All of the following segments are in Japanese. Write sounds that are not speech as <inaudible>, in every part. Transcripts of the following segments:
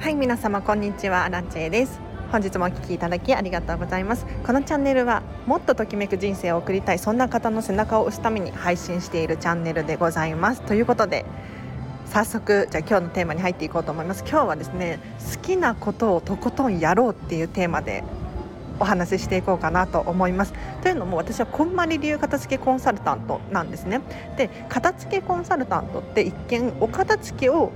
はい皆様こんにちは。ランチェです。本日もお聞きいただきありがとうございます。このチャンネルはもっとときめく人生を送りたいそんな方の背中を押すために配信しているチャンネルでございます。ということで早速じゃあ今日のテーマに入っていこうと思います。今日はですね好きなことをとことんやろうっていうテーマでお話ししていこうかなと思います。というのも私はこんまり流片付けコンサルタントなんですね。で片付けコンサルタントって一見お片付けを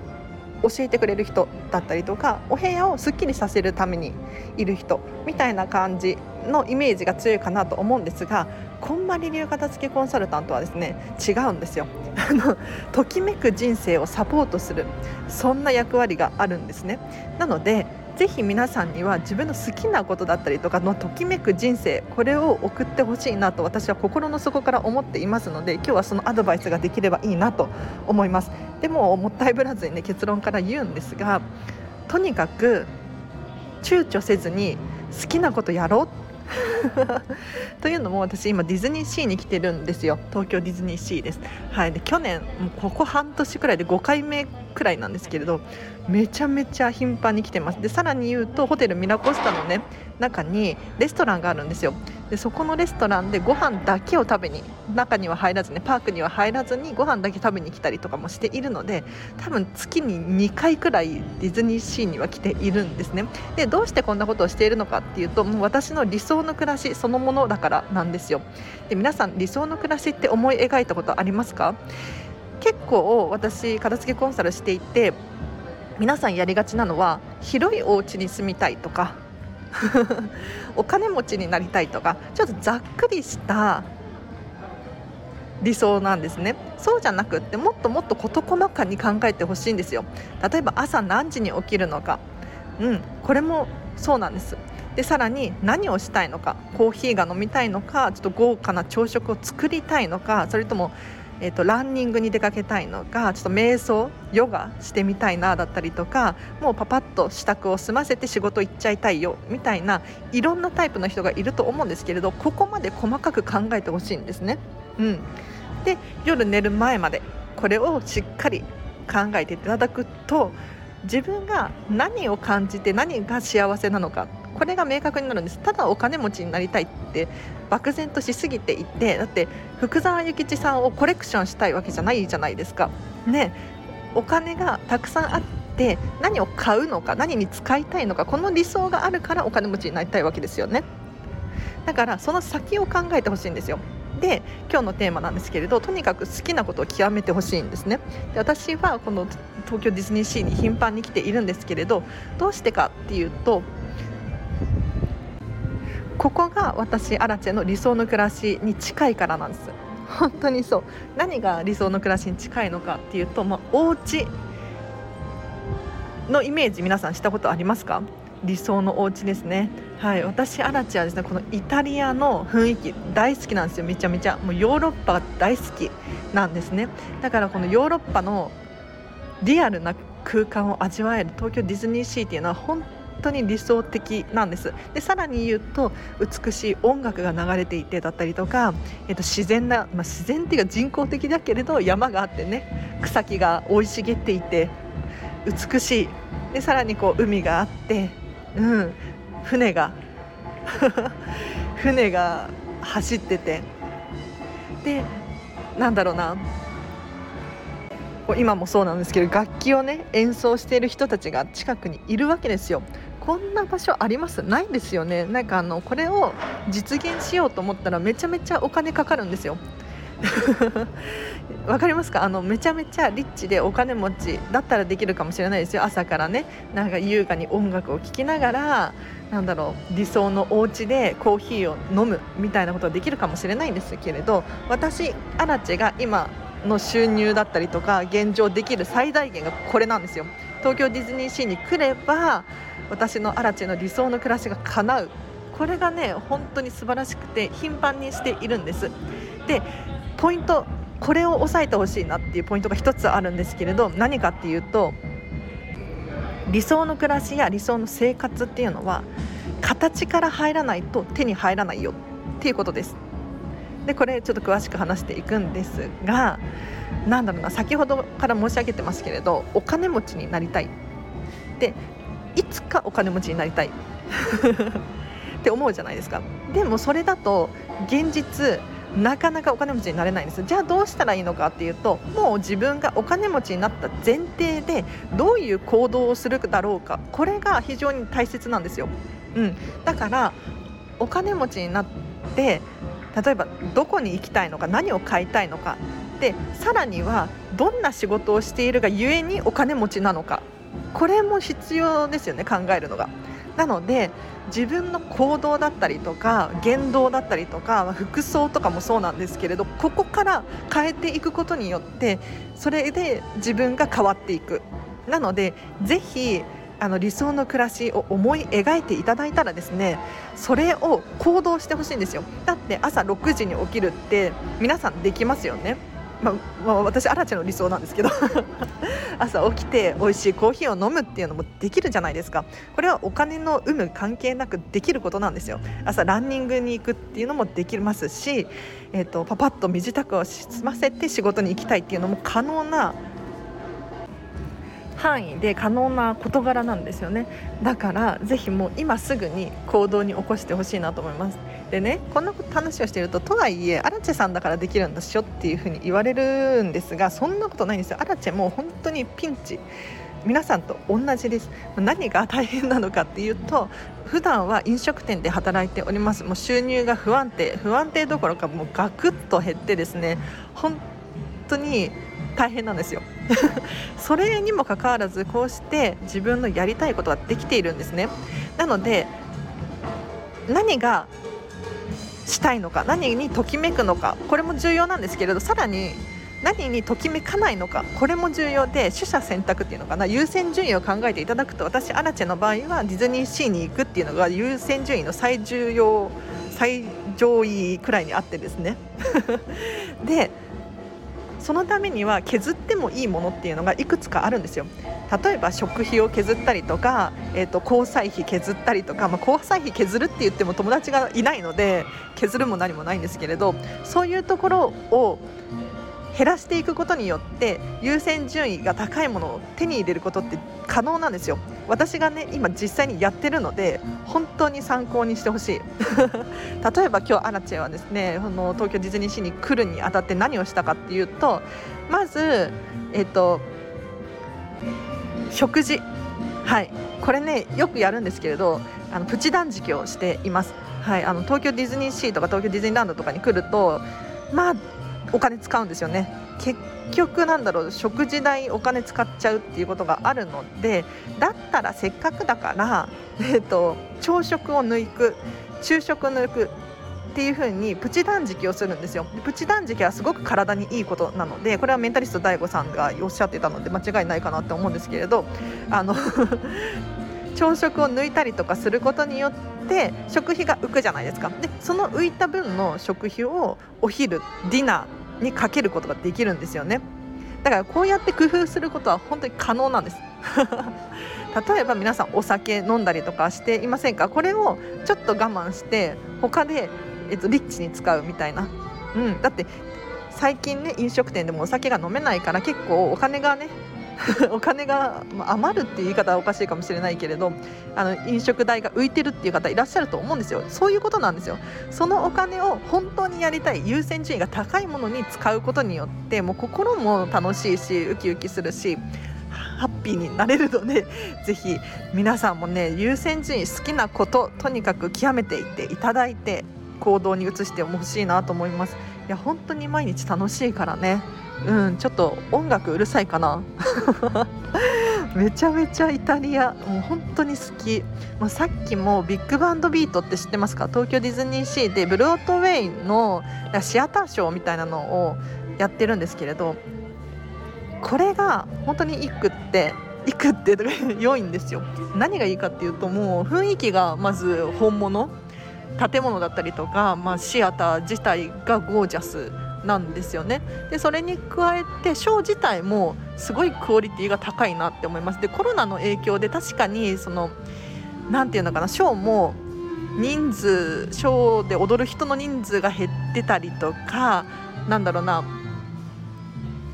教えてくれる人だったりとかお部屋をすっきりさせるためにいる人みたいな感じのイメージが強いかなと思うんですがこんまり流片付けコンサルタントはですね違うんですよ。<laughs> あのときめく人生をサポートするそんな役割があるんですね。なのでぜひ皆さんには自分の好きなことだったりとかのときめく人生これを送ってほしいなと私は心の底から思っていますので今日はそのアドバイスができればいいなと思います。でももったいぶらずにね結論から言うんですがとにかく躊躇せずに好きなことやろう。<laughs> というのも私今ディズニーシーに来てるんですよ。東京ディズニーシーです、はい、で去年ここ半年くらいで5回目くらいなんですけれどめちゃめちゃ頻繁に来てます。でさらに言うとホテルミラコスタのね中にレストランがあるんですよ。でそこのレストランでご飯だけを食べに中には入らずねパークには入らずにご飯だけ食べに来たりとかもしているので多分月に2回くらいディズニーシーには来ているんですね。でどうしてこんなことをしているのかっていうともう私の理想の暮らしそのものだからなんですよ。で皆さん理想の暮らしって思い描いたことありますか？結構私片付けコンサルしていて皆さんやりがちなのは広いお家に住みたいとか <laughs> お金持ちになりたいとかちょっとざっくりした理想なんですね。そうじゃなくってもっともっと事細かに考えてほしいんですよ。例えば朝何時に起きるのか。うんこれもそうなんです。でさらに何をしたいのか。コーヒーが飲みたいのかちょっと豪華な朝食を作りたいのかそれともえーと、ランニングに出かけたいのかちょっと瞑想ヨガしてみたいなだったりとかもうパパッと支度を済ませて仕事行っちゃいたいよみたいないろんなタイプの人がいると思うんですけれどここまで細かく考えてほしいんですね。うん、で夜寝る前までこれをしっかり考えていただくと自分が何を感じて何が幸せなのかこれが明確になるんですただお金持ちになりたいって漠然としすぎていてだって福沢諭吉さんをコレクションしたいわけじゃないじゃないですか。ねお金がたくさんあって何を買うのか何に使いたいのかこの理想があるからお金持ちになりたいわけですよね。だからその先を考えてほしいんですよ。で今日のテーマなんですけれどとにかく好きなことを極めてほしいんですねで私はこの東京ディズニーシーに頻繁に来ているんですけれどどうしてかっていうとここが私アラチェの理想の暮らしに近いからなんです。本当にそう。何が理想の暮らしに近いのかっていうと、まあ、お家のイメージ皆さんしたことありますか？理想のお家ですね。はい。私アラチはですねこのイタリアの雰囲気大好きなんですよ。めちゃめちゃ。もうヨーロッパが大好きなんですね。だからこのヨーロッパのリアルな空間を味わえる東京ディズニーシーっていうのは本当に理想的なんです。でさらに言うと美しい音楽が流れていてだったりとか、えっと、自然な、まあ、自然っていうか人工的だけれど山があってね草木が生い茂っていて美しい。でさらにこう海があって、うん、船が <laughs> 船が走っててでなんだろうな。今もそうなんですけど楽器をね演奏している人たちが近くにいるわけですよ。こんな場所あります？ないんですよね。なんかあのこれを実現しようと思ったらめちゃめちゃお金かかるんですよ。<laughs> わかりますか？あのめちゃめちゃリッチでお金持ちだったらできるかもしれないですよ。朝からね。なんか優雅に音楽を聴きながらなんだろう理想のお家でコーヒーを飲むみたいなことはできるかもしれないんですけれど私アラチェが今の収入だったりとか現状できる最大限がこれなんですよ。東京ディズニーシーに来れば私のアラチェの理想の暮らしが叶う。これがね本当に素晴らしくて頻繁にしているんです。でポイントこれを押さえてほしいなっていうポイントが1つあるんですけれど何かっていうと理想の暮らしや理想の生活っていうのは形から入らないと手に入らないよっていうことです。でこれちょっと詳しく話していくんですが何だろうな先ほどから申し上げてますけれどお金持ちになりたい。でいつかお金持ちになりたい。<laughs> って思うじゃないですか。でもそれだと現実なかなかお金持ちになれないんです。じゃあどうしたらいいのかっていうともう自分がお金持ちになった前提でどういう行動をするだろうか。これが非常に大切なんですよ、うん、だからお金持ちになって例えばどこに行きたいのか何を買いたいのか。でさらにはどんな仕事をしているがゆえにお金持ちなのか。これも必要ですよね考えるのが。なので自分の行動だったりとか言動だったりとか服装とかもそうなんですけれどここから変えていくことによってそれで自分が変わっていく。なのでぜひあの理想の暮らしを思い描いていただいたらですねそれを行動してほしいんですよ。だって朝6時に起きるって皆さんできますよね。まあ、まあ、私アラチェの理想なんですけど。<laughs> 朝起きて美味しいコーヒーを飲むっていうのもできるじゃないですか。これはお金の有無関係なくできることなんですよ。朝ランニングに行くっていうのもできますし、えーと、パパッと身支度を済ませて仕事に行きたいっていうのも可能な範囲で可能な事柄なんですよね。だからぜひもう今すぐに行動に起こしてほしいなと思います。でねこんな話をしているととはいえアラチェさんだからできるんだっしょっていうふうに言われるんですがそんなことないんですよ。アラチェもう本当にピンチ。皆さんと同じです。何が大変なのかっていうと普段は飲食店で働いております。もう収入が不安定不安定どころかもうガクッと減ってですね本当に大変なんですよ。<laughs> それにもかかわらずこうして自分のやりたいことができているんですね。なので何がしたいのか何にときめくのかこれも重要なんですけれどさらに何にときめかないのかこれも重要で取捨選択っていうのかな。優先順位を考えていただくと私アラチェの場合はディズニーシーに行くっていうのが優先順位の最重要最上位くらいにあってですね。<laughs> でそのためには削ってもいいものっていうのがいくつかあるんですよ。例えば食費を削ったりとか、えーと、交際費削ったりとか、まあ、交際費削るって言っても友達がいないので削るも何もないんですけれどそういうところを減らしていくことによって優先順位が高いものを手に入れることって可能なんですよ。私がね今実際にやってるので本当に参考にしてほしい。<laughs> 例えば今日アラチェはですねこの東京ディズニーシーに来るにあたって何をしたかっていうとまずえっ、と食事。はい。これねよくやるんですけれどあのプチ断食をしています。はい。あの東京ディズニーシーとか東京ディズニーランドとかに来るとまあお金使うんですよね。結局なんだろう食事代お金使っちゃうっていうことがあるのでだったらせっかくだから、えーと、朝食を抜く昼食を抜くっていう風にプチ断食をするんですよ。プチ断食はすごく体にいいことなのでこれはメンタリスト DAIGO さんがおっしゃってたので間違いないかなって思うんですけれどあの <laughs> 朝食を抜いたりとかすることによって食費が浮くじゃないですか。でその浮いた分の食費をお昼ディナーにかけることができるんですよね。だからこうやって工夫することは本当に可能なんです。<laughs> 例えば皆さんお酒飲んだりとかしていませんか？これをちょっと我慢して他で、えっと、リッチに使うみたいな、うん、だって最近ね飲食店でもお酒が飲めないから結構お金がね <laughs> お金が、余るっていう言い方はおかしいかもしれないけれどあの飲食代が浮いてるっていう方いらっしゃると思うんですよ。そういうことなんですよ。そのお金を本当にやりたい優先順位が高いものに使うことによってもう心も楽しいしウキウキするしハッピーになれるので <laughs> ぜひ皆さんもね優先順位好きなこととにかく極めていっていただいて行動に移してほしいなと思います。いや本当に毎日楽しいからね。うんちょっと音楽うるさいかな。<laughs> めちゃめちゃイタリアもう本当に好き、まあ、さっきもビッグバンドビートって知ってますか？東京ディズニーシーでブロードウェイのシアターショーみたいなのをやってるんですけれどこれが本当にいくっていくって良いんですよ。何がいいかっていうともう雰囲気がまず本物建物だったりとか、まあ、シアター自体がゴージャスなんですよね。でそれに加えてショー自体もすごいクオリティが高いなって思います。でコロナの影響で確かにその何て言うのかなショーも人数ショーで踊る人の人数が減ってたりとかなんだろうな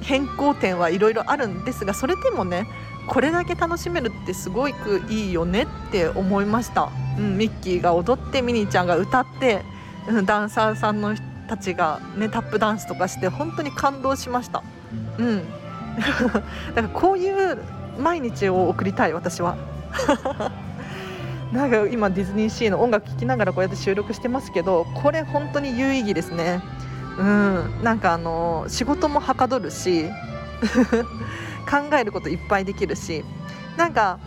変更点はいろいろあるんですがそれでもねこれだけ楽しめるってすごくいいよねって思いました、うん、ミッキーが踊ってミニーちゃんが歌って、うん、ダンサーさんの人たちが、ね、タップダンスとかして本当に感動しました、うん、<laughs> だからこういう毎日を送りたい私は。<laughs> なんか今ディズニーシーの音楽聴きながらこうやって収録してますけどこれ本当に有意義ですね。うん。なんかあの仕事もはかどるし <laughs> 考えることいっぱいできるし。なんか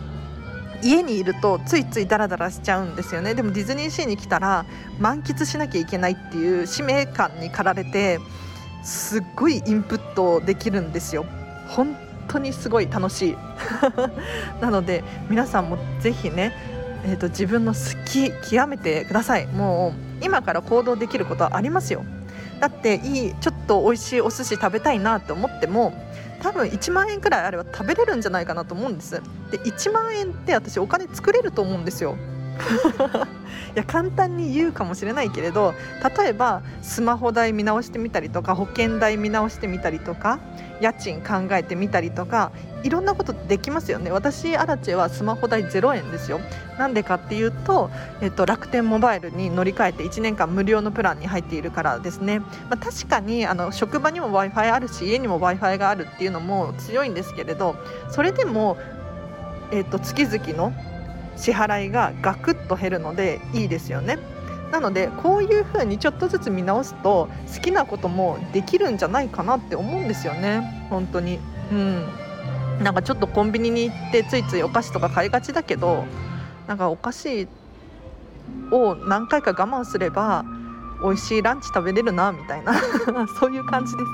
家にいるとついついダラダラしちゃうんですよね。でもディズニーシーに来たら満喫しなきゃいけないっていう使命感に駆られてすっごいインプットできるんですよ。本当にすごい楽しい。<laughs> なので皆さんもぜひねえーと、自分の好き極めてください。もう今から行動できることはありますよ。だっていいちょっと美味しいお寿司食べたいなと思っても多分1万円くらいあれば食べれるんじゃないかなと思うんです。で1万円って私お金作れると思うんですよ。<laughs> いや簡単に言うかもしれないけれど例えばスマホ代見直してみたりとか保険代見直してみたりとか家賃考えてみたりとかいろんなことできますよね。私アラチェはスマホ代0円ですよ。なんでかっていうと、えっと、楽天モバイルに乗り換えて1年間無料のプランに入っているからですね、まあ、確かにあの職場にも w i f i あるし家にも w i f i があるっていうのも強いんですけれどそれでも、えっと、月々の支払いがガクッと減るのでいいですよね。なのでこういう風にちょっとずつ見直すと好きなこともできるんじゃないかなって思うんですよね。本当に。うん。なんかちょっとコンビニに行ってついついお菓子とか買いがちだけどなんかお菓子を何回か我慢すれば美味しいランチ食べれるなみたいな <laughs> そういう感じです。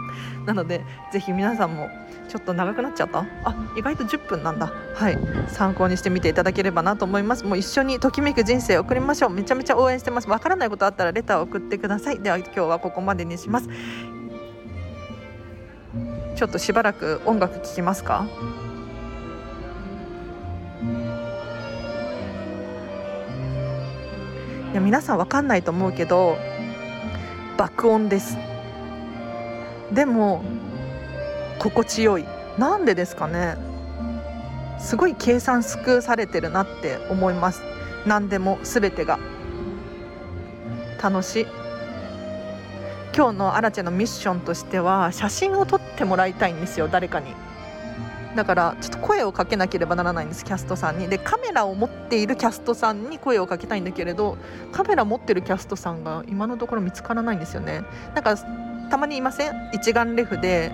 なのでぜひ皆さんもちょっと長くなっちゃった？あ意外と10分なんだ。はい。参考にしてみていただければなと思います。もう一緒にときめく人生を送りましょう。めちゃめちゃ応援してます。わからないことあったらレターを送ってください。では今日はここまでにします。ちょっとしばらく音楽聴きますか？いや皆さんわかんないと思うけど爆音です。でも心地よい。なんでですかね？すごい計算尽くされてるなって思います。何でも全てが。楽しい。今日のアラチェのミッションとしては写真を撮ってもらいたいんですよ誰かに。だからちょっと声をかけなければならないんですキャストさんに。でカメラを持っているキャストさんに声をかけたいんだけれどカメラ持ってるキャストさんが今のところ見つからないんですよね。なんかたまにいません？一眼レフで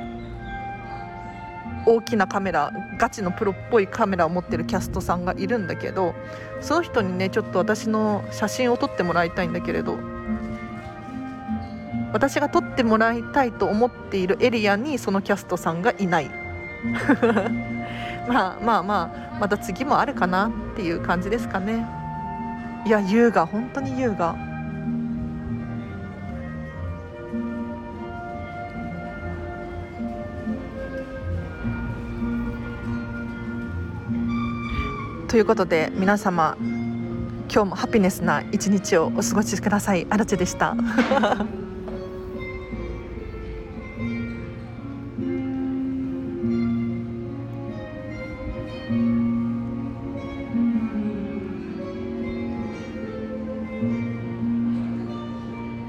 大きなカメラガチのプロっぽいカメラを持ってるキャストさんがいるんだけどその人にねちょっと私の写真を撮ってもらいたいんだけれど私が撮ってもらいたいと思っているエリアにそのキャストさんがいないまあまあまあまた次もあるかなっていう感じですかねいや優雅本当に優雅ということで皆様今日もハピネスな一日をお過ごしください。あらちでした。